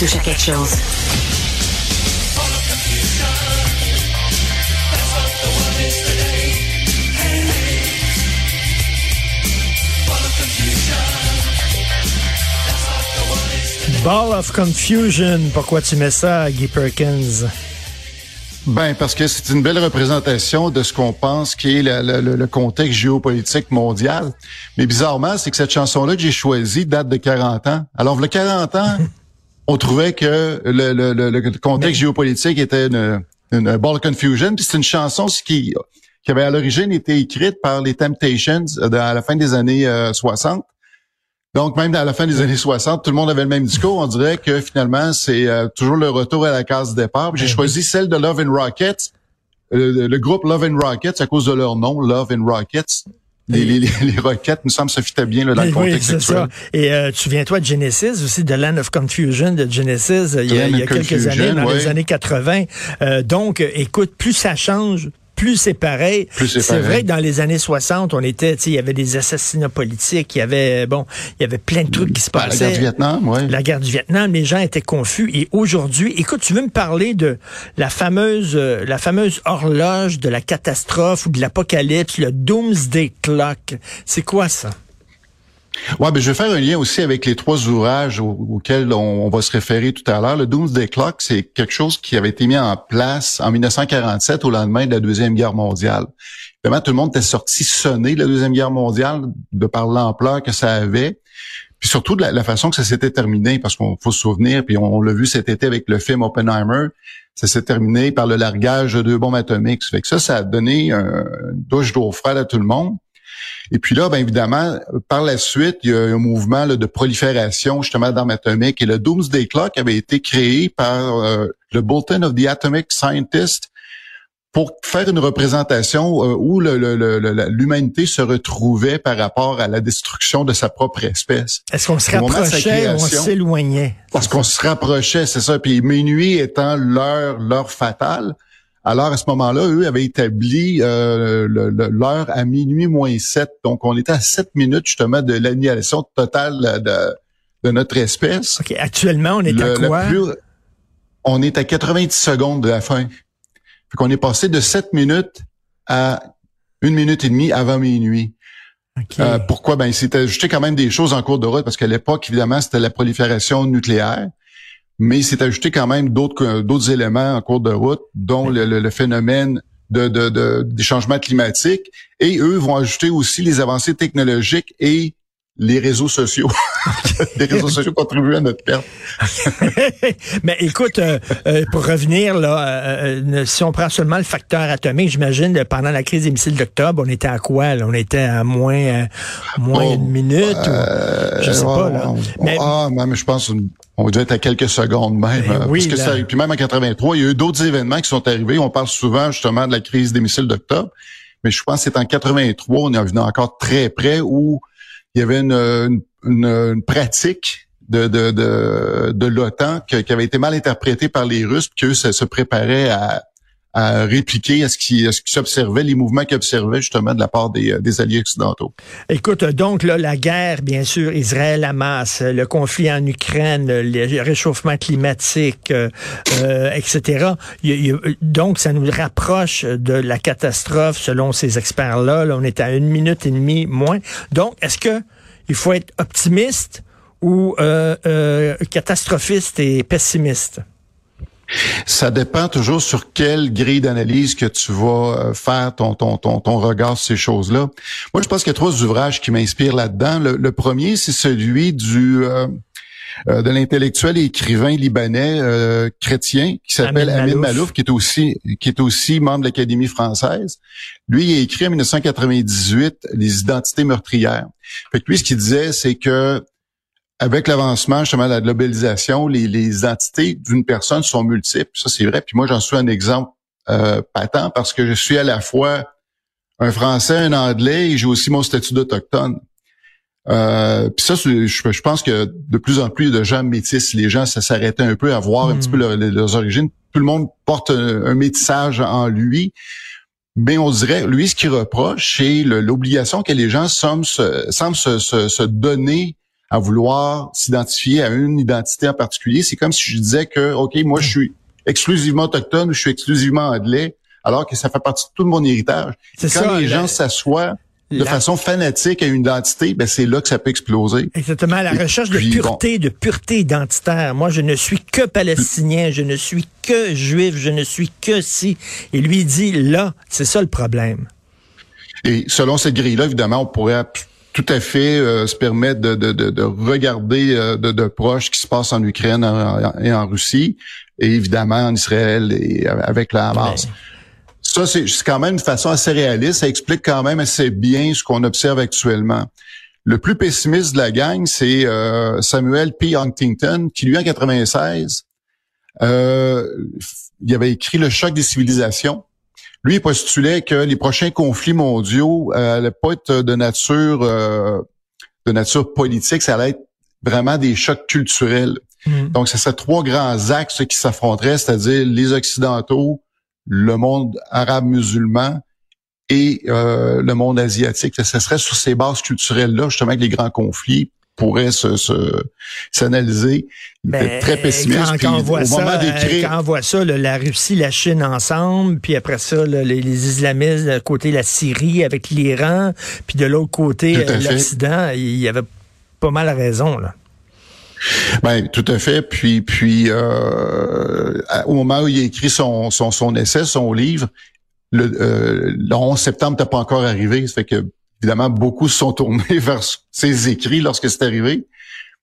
touche à quelque chose. Ball of Confusion. Pourquoi tu mets ça, Guy Perkins? Ben parce que c'est une belle représentation de ce qu'on pense qui est le, le, le, contexte géopolitique mondial. Mais bizarrement, c'est que cette chanson-là que j'ai choisie date de 40 ans. Alors, le 40 ans, on trouvait que le, le contexte géopolitique était une, une ball confusion. Puis c'est une chanson qui, qui avait à l'origine été écrite par les Temptations euh, à la fin des années 60. Euh, donc, même à la fin des années 60, tout le monde avait le même discours. On dirait que finalement, c'est euh, toujours le retour à la case départ. J'ai ben choisi celle de Love and Rockets, le, groupe Love and Rockets, à cause de leur nom, Love and Rockets. Les, les, les, roquettes, nous semble, se fitaient bien là, dans le contexte oui. Ça. Et euh, tu souviens-toi de Genesis aussi, de Land of Confusion de Genesis, il y a, il y a quelques années, dans les années 80. Euh, donc, écoute, plus ça change, plus c'est pareil. C'est vrai que dans les années 60, on était, il y avait des assassinats politiques, il y avait, bon, il y avait plein de trucs qui se passaient. La guerre du Vietnam, oui. La guerre du Vietnam, les gens étaient confus. Et aujourd'hui, écoute, tu veux me parler de la fameuse, euh, la fameuse horloge de la catastrophe ou de l'apocalypse, le Doomsday Clock. C'est quoi ça? Ouais, ben je vais faire un lien aussi avec les trois ouvrages auxquels on, va se référer tout à l'heure. Le Doomsday Clock, c'est quelque chose qui avait été mis en place en 1947 au lendemain de la deuxième guerre mondiale. Évidemment, tout le monde était sorti sonné de la deuxième guerre mondiale de par l'ampleur que ça avait, puis surtout de la, façon que ça s'était terminé, parce qu'on faut se souvenir, puis on, l'a vu cet été avec le film Oppenheimer, ça s'est terminé par le largage de deux bombes atomiques. Fait que ça, ça a donné un, une douche d'eau froide à tout le monde. Et puis là, bien évidemment, par la suite, il y a un mouvement de prolifération justement d'armes atomiques. Et le Doomsday Clock avait été créé par euh, le Bulletin of the Atomic Scientist pour faire une représentation euh, où l'humanité se retrouvait par rapport à la destruction de sa propre espèce. Est-ce qu'on se rapprochait ou on s'éloignait? Parce qu'on se rapprochait, c'est ça. Puis minuit étant l'heure, l'heure fatale, alors, à ce moment-là, eux avaient établi euh, l'heure à minuit moins 7. Donc, on était à 7 minutes, justement, de l'annihilation totale de, notre espèce. OK. Actuellement, on est à quoi? on est à 90 secondes de la fin. Fait qu'on est passé de 7 minutes à une minute et demie avant minuit. Euh, pourquoi? Ben, c'était ajouté quand même des choses en cours de route parce qu'à l'époque, évidemment, c'était la prolifération nucléaire mais il s'est ajouté quand même d'autres d'autres éléments en cours de route, dont le, phénomène de, de, des changements climatiques. Et eux vont ajouter aussi les avancées technologiques et les réseaux sociaux. les réseaux sociaux contribuent à notre perte. Mais écoute, euh, euh, pour revenir là, euh, si on prend seulement le facteur atomique, j'imagine pendant la crise des missiles d'octobre, on était à quoi là? On était à moins moins oh, une minute. ou, je sais pas là. Mais, ah, mais je pense on devait être à quelques secondes même. Ben oui, parce que ça, puis même en 83, il y a eu d'autres événements qui sont arrivés. On parle souvent justement de la crise des missiles d'octobre. Mais je pense que c'est en 83, on est venu encore très près où il y avait une, une, pratique de, de, de, de l'OTAN qui, avait été mal interprétée par les Russes, puis qu'eux se préparaient à, à répliquer à ce qui, à ce qui s'observait, les mouvements qu'ils observaient justement de la part des, euh, des alliés occidentaux. Écoute, donc là, la guerre, bien sûr, Israël-Hamas, le conflit en Ukraine, le réchauffement climatique, euh, euh etc. donc, ça nous rapproche de la catastrophe selon ces experts-là. Là, on est à une minute et demie moins. Donc, est-ce que il faut être optimiste ou euh, euh, catastrophiste et pessimiste? Ça dépend toujours sur quelle grille d'analyse que tu vas euh, faire ton, ton, ton, ton regard sur ces choses-là. Moi, je pense qu'il y a trois ouvrages qui m'inspirent là-dedans. Le, premier, c'est celui du euh, euh, de l'intellectuel et écrivain libanais chrétien qui s'appelle Amin Malouf, qui est aussi qui est aussi membre de l'Académie française. Lui, il a écrit en 1998 les identités meurtrières. Fait que lui, ce qu'il disait, c'est que avec l'avancement justement de la globalisation, les, les identités d'une personne sont multiples. Ça, c'est vrai. Puis moi, j'en suis un exemple euh, patent parce que je suis à la fois un Français, un Anglais et j'ai aussi mon statut d'autochtone. Euh, puis ça, je, je, pense que de plus en plus de gens métissent. Les gens, ça s'arrêtait un peu à voir un petit peu hmm. leurs origines. Tout le monde porte un, métissage en lui. Mais on dirait, lui, ce qu'il reproche, c'est l'obligation que les gens semblent, semblent se, se, se donner à vouloir s'identifier à une identité en particulier. C'est comme si je disais que, OK, moi, je suis exclusivement autochtone ou je suis exclusivement anglais, alors que ça fait partie de tout mon héritage. Quand ça, les gens s'assoient de façon fanatique à une identité, ben c'est là que ça peut exploser. Exactement, la recherche de pureté, de pureté identitaire. Moi, je ne suis que palestinien, je ne suis que juif, je ne suis que si. Et lui dit là, c'est ça le problème. Et selon cette grille-là, évidemment, on pourrait tout à fait euh, se permettre de, de, de, regarder euh, de, de proche ce qui se passe en Ukraine et en Russie, et évidemment en Israël et avec la Hamas. Ça, c'est quand même une façon assez réaliste. Ça explique quand même assez bien ce qu'on observe actuellement. Le plus pessimiste de la gang, c'est euh, Samuel P. Huntington, qui lui, en 96, euh, il avait écrit Le choc des civilisations. Lui, il postulait que les prochains conflits mondiaux euh, pas être de nature euh, de nature politique, ça allait être vraiment des chocs culturels. Mm. Donc, ce serait trois grands axes qui s'affronteraient, c'est-à-dire les Occidentaux, le monde arabe musulman et euh, le monde asiatique. Ce serait sur ces bases culturelles-là, justement, que les grands conflits pourraient se, s'analyser. Ben, très pessimiste. Quand, on voit ça, euh, quand on voit ça, la Russie, la Chine ensemble, puis après ça, les, les, islamistes, de côté la Syrie avec l'Iran, puis de l'autre côté l'Occident, il y avait pas mal raison. Là. Ben tout à fait. Puis puis euh, au moment où il a écrit son son, son essai, son livre, le, euh, le 11 septembre n'était pas encore arrivé. Ça fait que évidemment beaucoup se sont tournés vers ses écrits lorsque c'est arrivé.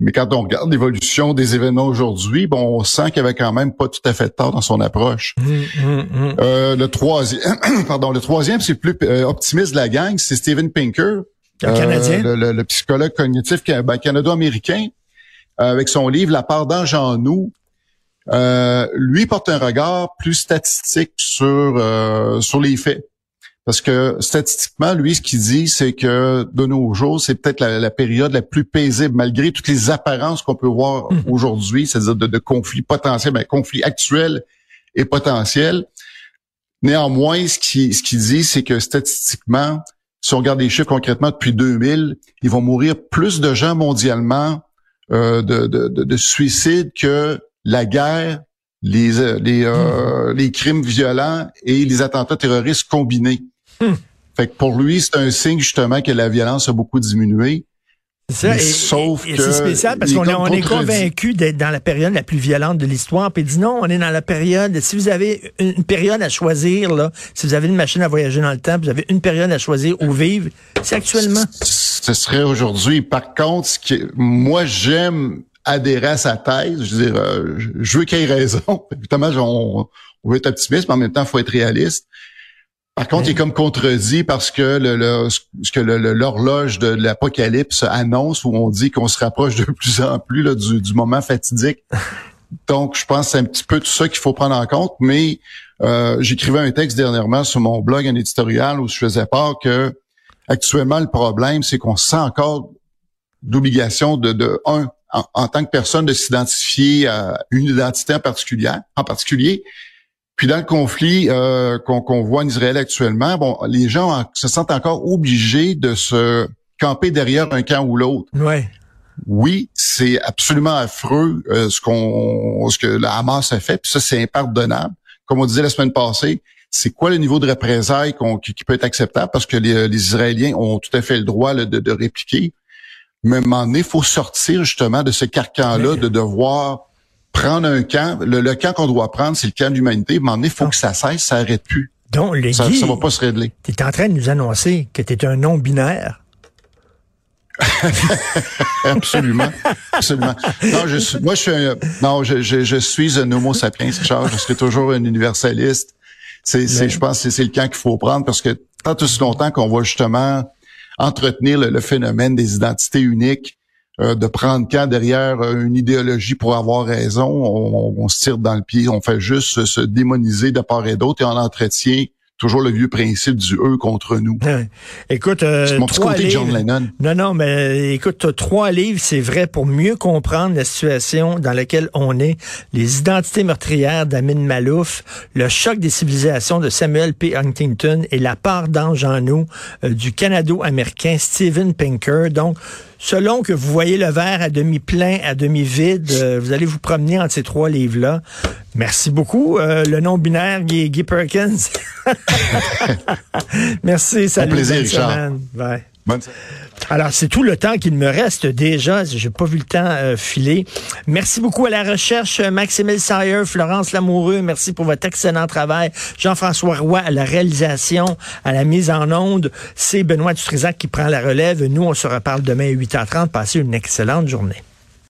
Mais quand on regarde l'évolution des événements aujourd'hui, bon, on sent qu'il avait quand même pas tout à fait tort dans son approche. Mmh, mmh, mmh. Euh, le troisième, pardon, le troisième, c'est le plus euh, optimiste de la gang, c'est Steven Pinker, le Canadien, le, psychologue cognitif ben, canado-américain. Euh, avec son livre La part d'ange en nous. Euh, lui porte un regard plus statistique sur euh, sur les faits. Parce que statistiquement, lui, ce qu'il dit, c'est que de nos jours, c'est peut-être la, période la plus paisible, malgré toutes les apparences qu'on peut voir mmh. aujourd'hui, c'est-à-dire de, conflits potentiels, mais conflits actuels et potentiels. Néanmoins, ce qu'il ce dit, c'est que statistiquement, si on regarde les chiffres concrètement depuis 2000, ils vont mourir plus de gens mondialement euh, de, de, de, suicide que la guerre, les, euh, les, euh, hmm. les crimes violents et les attentats terroristes combinés. Fait que pour lui, c'est un signe justement que la violence a beaucoup diminué. C'est sauf que c'est spécial parce qu'on on est convaincu d'être dans la période la plus violente de l'histoire. Puis dit non, on est dans la période. Si vous avez une période à choisir, là, si vous avez une machine à voyager dans le temps, vous avez une période à choisir où vivre, c'est actuellement. Ce serait aujourd'hui. Par contre, ce qui, moi, j'aime adhérer à sa thèse. Je veux dire, euh, je veux qu'il ait raison. Évidemment, on, on veut être optimiste, mais en même temps, il faut être réaliste. Par contre, il est comme contredit parce que le, ce que l'horloge de l'apocalypse annonce où on dit qu'on se rapproche de plus en plus là, du, du, moment fatidique. Donc, je pense que c'est un petit peu tout ça qu'il faut prendre en compte. Mais euh, j'écrivais un texte dernièrement sur mon blog, un éditorial, où je faisais part que actuellement, le problème, c'est qu'on sent encore d'obligation de, de un, en, en, tant que personne, de s'identifier à une identité en particulier, en particulier, puis dans le conflit euh, qu'on voit en Israël actuellement, bon, les gens se sentent encore obligés de se camper derrière un camp ou l'autre. Ouais. Oui, c'est absolument affreux euh, ce qu'on ce que la Hamas a fait, puis ça c'est impardonnable. Comme on disait la semaine passée, c'est quoi le niveau de représailles qui, peut être acceptable? Parce que les, Israéliens ont tout à fait le droit de, de, répliquer. Mais à un moment donné, il faut sortir justement de ce carcan-là de devoir prendre un camp. Le, camp qu'on doit prendre, c'est le camp de l'humanité. Mais il faut que ça cesse, ça arrête plus. Donc, le ça, ça va pas se régler. Tu es en train de nous annoncer que tu es un non-binaire. absolument, absolument. Non, je suis, moi, je suis un, non, je, je, je suis un homo sapiens, Charles. Je serai toujours un universaliste. C'est, c'est, je pense que c'est le camp qu'il faut prendre parce que tant aussi longtemps qu'on va justement entretenir le phénomène des identités uniques, euh, de prendre camp derrière euh, une idéologie pour avoir raison. On, se tire dans le pied, on fait juste se démoniser de part et d'autre et on entretient toujours le vieux principe du eux contre nous. écoute, euh, mon petit côté John Lennon. Non, non, mais écoute, trois livres, c'est vrai pour mieux comprendre la situation dans laquelle on est. Les identités meurtrières d'Amin Malouf, le choc des civilisations de Samuel P. Huntington et la part d'ange en nous du Canado-américain Steven Pinker. Donc, selon que vous voyez le verre à demi plein, à demi vide, euh, vous allez vous promener entre ces trois livres-là. Merci beaucoup. Euh, le nom binaire, Guy, Guy Perkins. Merci. Salut. Au plaisir, Richard. Bye. Bonne alors, c'est tout le temps qu'il me reste déjà. J'ai pas vu le temps euh, filer. Merci beaucoup à la recherche, Maximile Sayer, Florence Lamoureux. Merci pour votre excellent travail. Jean-François Roy à la réalisation, à la mise en onde. C'est Benoît Dutrisac qui prend la relève. Nous, on se reparle demain à 8h30. Passez une excellente journée.